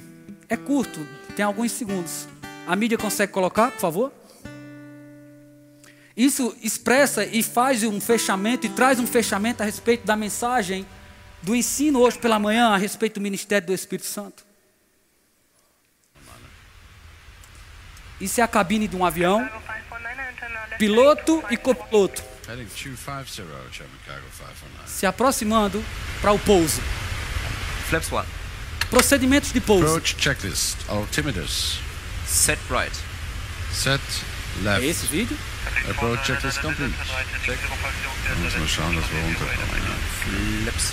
É curto, tem alguns segundos. A mídia consegue colocar, por favor? Isso expressa e faz um fechamento e traz um fechamento a respeito da mensagem do ensino hoje pela manhã a respeito do ministério do Espírito Santo. Isso é a cabine de um avião, piloto e copiloto. Se aproximando para o pouso. Flaps 1. Procedimentos de pouso. Approach checklist. Altimeters. Set right. Set left. esse vídeo? Approach checklist complete. Check. Wir müssen mal schauen, dass wir runterkommen. Ja. Flaps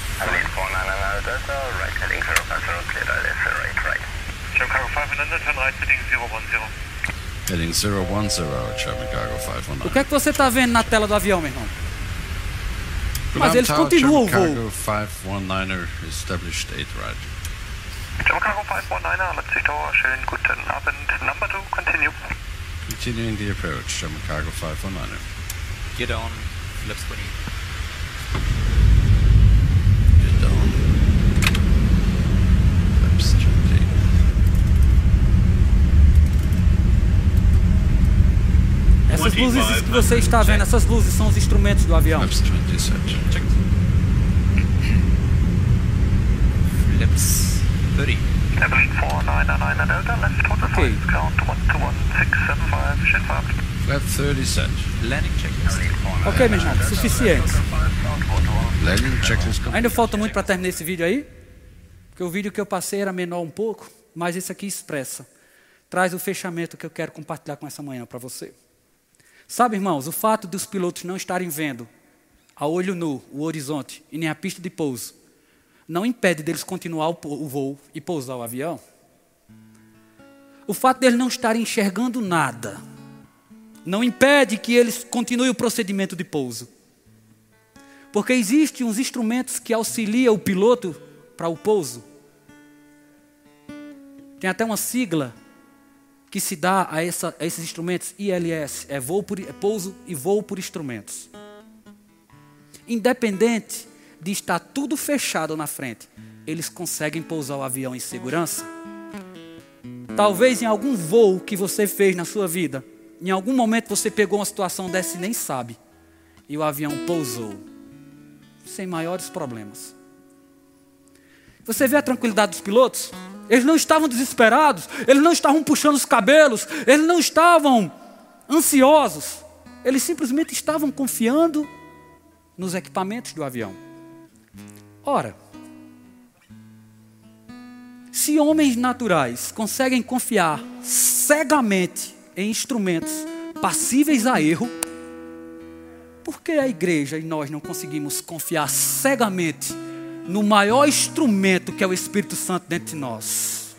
Heading 010, German Cargo 519. O que é que você está vendo na tela do avião, meu irmão? Mas eles continuam o voo. Cargo 519er established 8 right. German Cargo 519er, Leipzig Tower, schönen guten Abend. Number 2, continue. Continuing the approach, German Cargo 519er. Gear down. Flaps 20. Get down. Flaps 20. Essas luzes que você está vendo, essas luzes são os instrumentos do avião. Flaps 20 set. Check. Flaps 30. Evelyn 4999 Delta, left quarter Okay. 5, count 121, 675, schön Fahrt. Flap 30 set. Landing checklist. Ok, meu irmão, suficiente. Landing checklist. Ainda falta muito para terminar esse vídeo aí? Porque o vídeo que eu passei era menor um pouco, mas esse aqui expressa. Traz o fechamento que eu quero compartilhar com essa manhã para você. Sabe, irmãos, o fato dos pilotos não estarem vendo a olho nu o horizonte e nem a pista de pouso não impede deles continuar o voo e pousar o avião. O fato deles não estarem enxergando nada não impede que eles continuem o procedimento de pouso. Porque existem uns instrumentos que auxiliam o piloto para o pouso. Tem até uma sigla que se dá a, essa- a esses instrumentos, ILS, é, voo por, é pouso e voo por instrumentos. Independente de estar tudo fechado na frente, eles conseguem pousar o avião em segurança. Talvez em algum voo que você fez na sua vida, em algum momento você pegou uma situação dessa e nem sabe, e o avião pousou, sem maiores problemas. Você vê a tranquilidade dos pilotos? Eles não estavam desesperados, eles não estavam puxando os cabelos, eles não estavam ansiosos, eles simplesmente estavam confiando nos equipamentos do avião. Ora, se homens naturais conseguem confiar cegamente em instrumentos passíveis a erro, Por que a igreja e nós não conseguimos confiar cegamente no maior instrumento que é o Espírito Santo dentro de nós?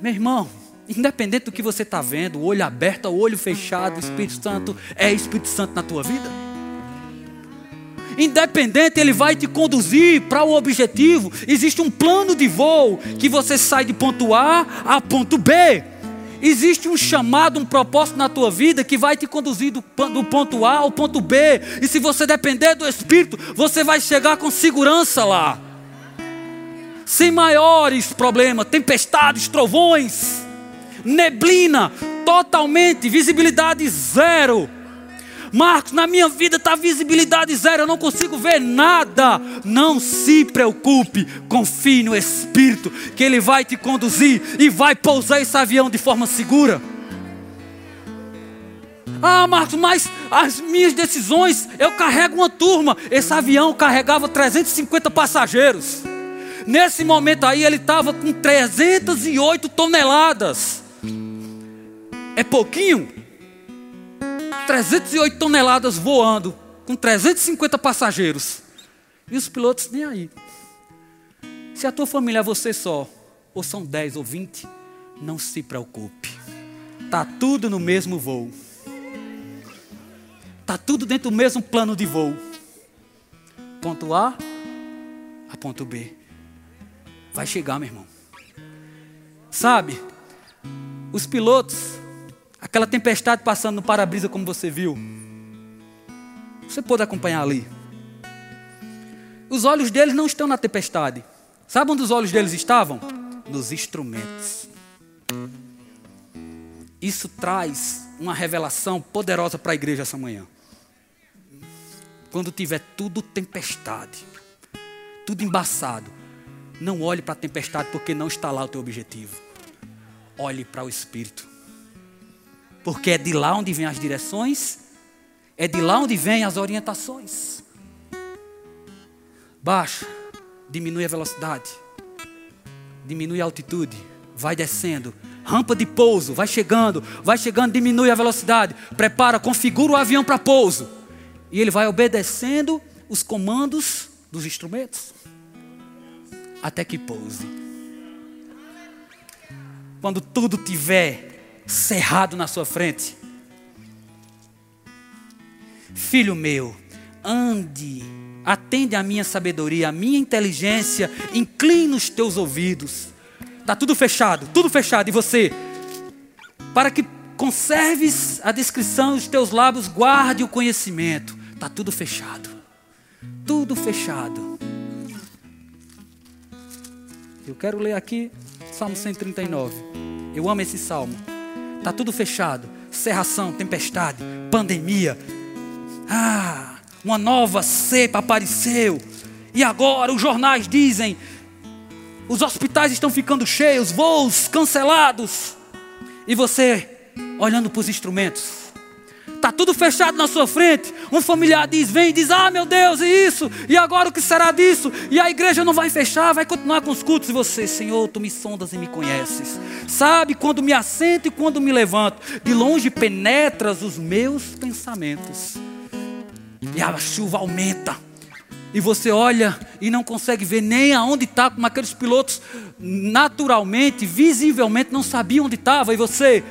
Meu irmão, independente do que você está vendo, olho aberto, olho fechado, o Espírito Santo é Espírito Santo na tua vida? Independente, ele vai te conduzir para o objetivo. Existe um plano de voo que você sai de ponto A a ponto B. Existe um chamado, um propósito na tua vida que vai te conduzir do, do ponto A ao ponto B. E se você depender do Espírito, você vai chegar com segurança lá. Sem maiores problemas, tempestades, trovões, neblina, totalmente, visibilidade zero. Marcos, na minha vida está visibilidade zero, eu não consigo ver nada. Não se preocupe, confie no Espírito, que Ele vai te conduzir e vai pousar esse avião de forma segura. Ah, Marcos, mas as minhas decisões, eu carrego uma turma. Esse avião carregava 350 passageiros. Nesse momento aí, ele estava com 308 toneladas. É pouquinho? 308 toneladas voando, com 350 passageiros. E os pilotos nem aí. Se a tua família é você só, ou são 10 ou 20, não se preocupe. Tá tudo no mesmo voo. Tá tudo dentro do mesmo plano de voo. Ponto A a ponto B. Vai chegar, meu irmão. Sabe? Os pilotos Aquela tempestade passando no para-brisa, como você viu. Você pode acompanhar ali. Os olhos deles não estão na tempestade. Sabe onde os olhos deles estavam? Nos instrumentos. Isso traz uma revelação poderosa para a igreja essa manhã. Quando tiver tudo tempestade, tudo embaçado, não olhe para a tempestade porque não está lá o teu objetivo. Olhe para o Espírito. Porque é de lá onde vêm as direções, é de lá onde vêm as orientações. Baixa, diminui a velocidade, diminui a altitude, vai descendo. Rampa de pouso, vai chegando, vai chegando, diminui a velocidade, prepara, configura o avião para pouso. E ele vai obedecendo os comandos dos instrumentos até que pouse. Quando tudo tiver cerrado na sua frente. Filho meu, ande, atende à minha sabedoria, à minha inteligência, inclina os teus ouvidos. Está tudo fechado, tudo fechado. E você, para que conserves a descrição dos teus lábios, guarde o conhecimento. Está tudo fechado, tudo fechado. Eu quero ler aqui Salmo 139. Eu amo esse salmo. Está tudo fechado. Serração, tempestade, pandemia. Ah, uma nova cepa apareceu. E agora os jornais dizem: os hospitais estão ficando cheios, voos cancelados. E você olhando para os instrumentos. Está tudo fechado na sua frente. Um familiar diz, vem diz: Ah, meu Deus, e isso? E agora o que será disso? E a igreja não vai fechar, vai continuar com os cultos. E você, Senhor, tu me sondas e me conheces. Sabe quando me assento e quando me levanto. De longe penetras os meus pensamentos. E a chuva aumenta. E você olha e não consegue ver nem aonde está, como aqueles pilotos naturalmente, visivelmente não sabiam onde estava. E você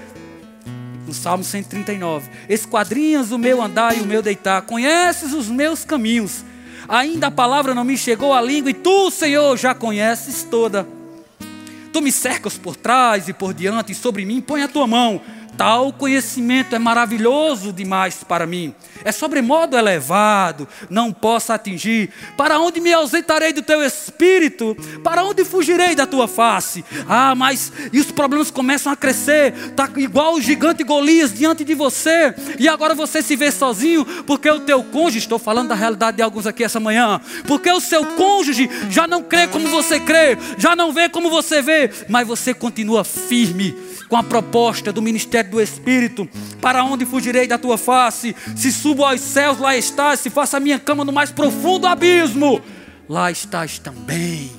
no Salmo 139. Esquadrinhas o meu andar e o meu deitar, conheces os meus caminhos. Ainda a palavra não me chegou à língua, e tu, Senhor, já conheces toda. Tu me cercas por trás e por diante, e sobre mim põe a tua mão. Tal conhecimento é maravilhoso demais para mim. É sobremodo elevado, não posso atingir. Para onde me ausentarei do teu espírito? Para onde fugirei da tua face? Ah, mas e os problemas começam a crescer. Tá igual o gigante Golias diante de você. E agora você se vê sozinho porque o teu cônjuge, estou falando da realidade de alguns aqui essa manhã, porque o seu cônjuge já não crê como você crê, já não vê como você vê, mas você continua firme com a proposta do ministério do Espírito. Para onde fugirei da tua face? Se subo aos céus, lá estás. Se faço a minha cama no mais profundo abismo, lá estás também.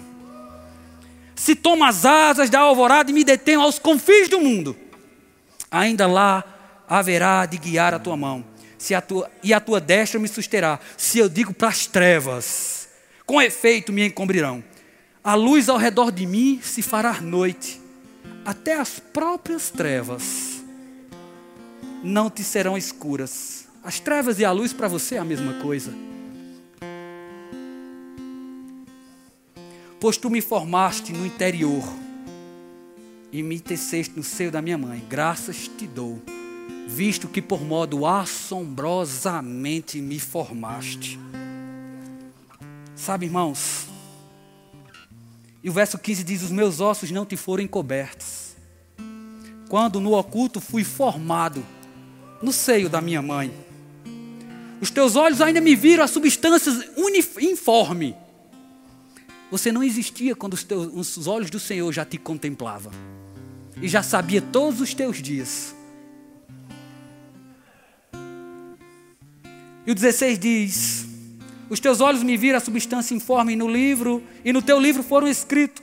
Se tomo as asas da alvorada e me detenho aos confins do mundo, ainda lá haverá de guiar a tua mão. se a tua, e a tua destra me susterá. Se eu digo para as trevas, com efeito me encobrirão. A luz ao redor de mim se fará noite, até as próprias trevas não te serão escuras. As trevas e a luz para você é a mesma coisa. Pois tu me formaste no interior e me teceste no seio da minha mãe, graças te dou, visto que por modo assombrosamente me formaste. Sabe, irmãos, e o verso 15 diz: Os meus ossos não te foram encobertos. Quando no oculto fui formado no seio da minha mãe. Os teus olhos ainda me viram a substância informe. Você não existia quando os, teus, os olhos do Senhor já te contemplavam. E já sabia todos os teus dias. E o 16 diz: Os teus olhos me viram a substância informe no livro, e no teu livro foram escritos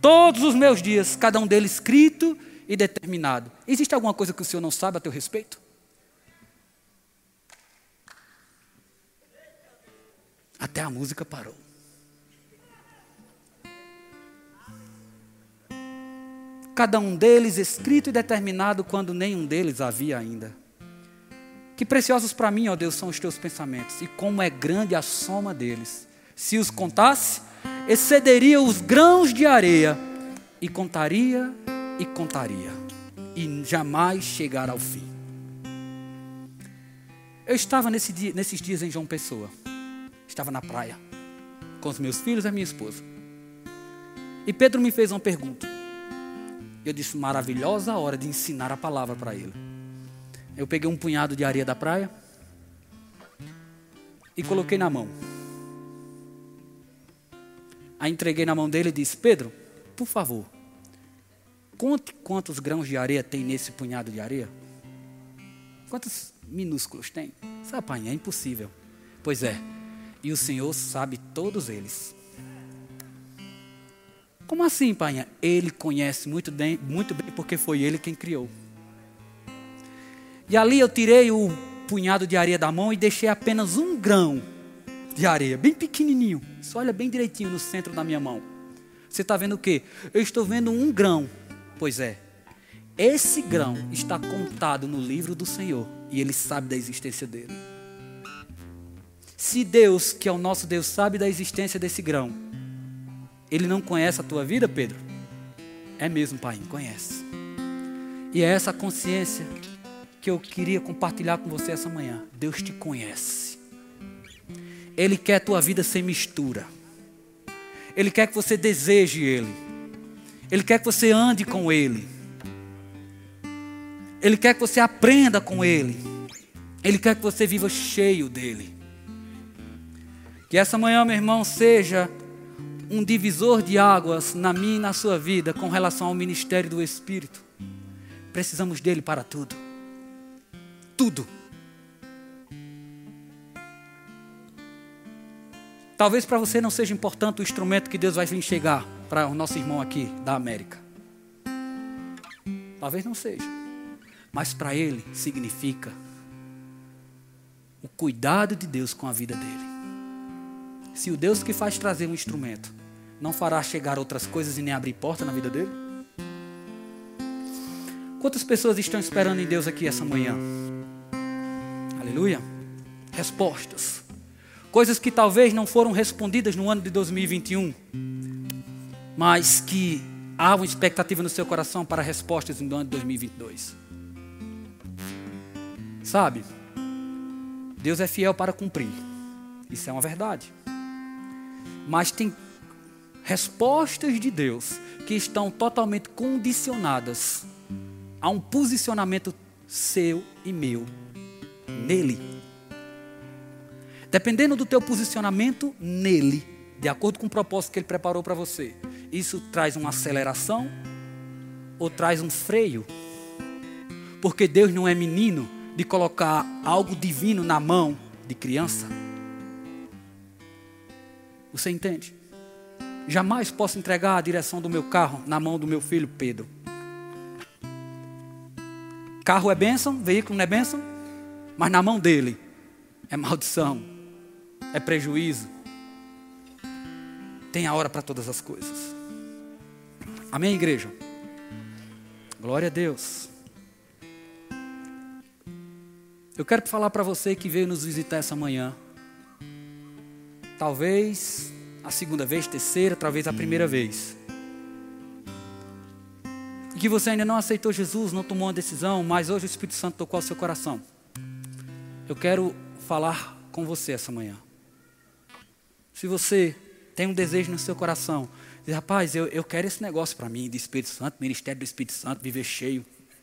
todos os meus dias, cada um deles escrito e determinado. Existe alguma coisa que o Senhor não sabe a teu respeito? Até a música parou. Cada um deles escrito e determinado quando nenhum deles havia ainda. Que preciosos para mim, ó Deus, são os teus pensamentos, e como é grande a soma deles. Se os contasse, excederia os grãos de areia, e contaria e contaria, e jamais chegar ao fim. Eu estava nesse dia, nesses dias em João Pessoa. Estava na praia com os meus filhos e a minha esposa. E Pedro me fez uma pergunta. Eu disse: maravilhosa hora de ensinar a palavra para ele. Eu peguei um punhado de areia da praia e coloquei na mão. Aí entreguei na mão dele e disse: Pedro, por favor, conte quantos grãos de areia tem nesse punhado de areia. Quantos minúsculos tem? Sabe, pai, é impossível. Pois é, e o Senhor sabe todos eles. Como assim, pai? Ele conhece muito bem, muito bem porque foi ele quem criou. E ali eu tirei o punhado de areia da mão e deixei apenas um grão de areia, bem pequenininho. Só olha bem direitinho no centro da minha mão. Você está vendo o quê? Eu estou vendo um grão. Pois é, esse grão está contado no livro do Senhor e ele sabe da existência dele. Se Deus, que é o nosso Deus, sabe da existência desse grão, Ele não conhece a tua vida, Pedro? É mesmo, Pai, conhece. E é essa consciência que eu queria compartilhar com você essa manhã. Deus te conhece. Ele quer a tua vida sem mistura. Ele quer que você deseje Ele. Ele quer que você ande com Ele. Ele quer que você aprenda com Ele. Ele quer que você viva cheio dele. Que essa manhã, meu irmão, seja um divisor de águas na minha e na sua vida com relação ao ministério do Espírito. Precisamos dele para tudo. Tudo. Talvez para você não seja importante o instrumento que Deus vai vir chegar para o nosso irmão aqui da América. Talvez não seja. Mas para ele significa o cuidado de Deus com a vida dele. Se o Deus que faz trazer um instrumento não fará chegar outras coisas e nem abrir porta na vida dele? Quantas pessoas estão esperando em Deus aqui essa manhã? Aleluia. Respostas. Coisas que talvez não foram respondidas no ano de 2021, mas que há uma expectativa no seu coração para respostas no ano de 2022. Sabe? Deus é fiel para cumprir. Isso é uma verdade. Mas tem respostas de Deus que estão totalmente condicionadas a um posicionamento seu e meu nele. Dependendo do teu posicionamento nele, de acordo com o propósito que ele preparou para você, isso traz uma aceleração ou traz um freio. Porque Deus não é menino de colocar algo divino na mão de criança. Você entende? Jamais posso entregar a direção do meu carro na mão do meu filho Pedro. Carro é bênção, veículo não é bênção? Mas na mão dele é maldição, é prejuízo. Tem a hora para todas as coisas. Amém, igreja? Glória a Deus. Eu quero falar para você que veio nos visitar essa manhã. Talvez a segunda vez, terceira, talvez a primeira vez. E que você ainda não aceitou Jesus, não tomou uma decisão, mas hoje o Espírito Santo tocou ao seu coração. Eu quero falar com você essa manhã. Se você tem um desejo no seu coração, diz, rapaz, eu, eu quero esse negócio para mim, do Espírito Santo, ministério do Espírito Santo, viver cheio.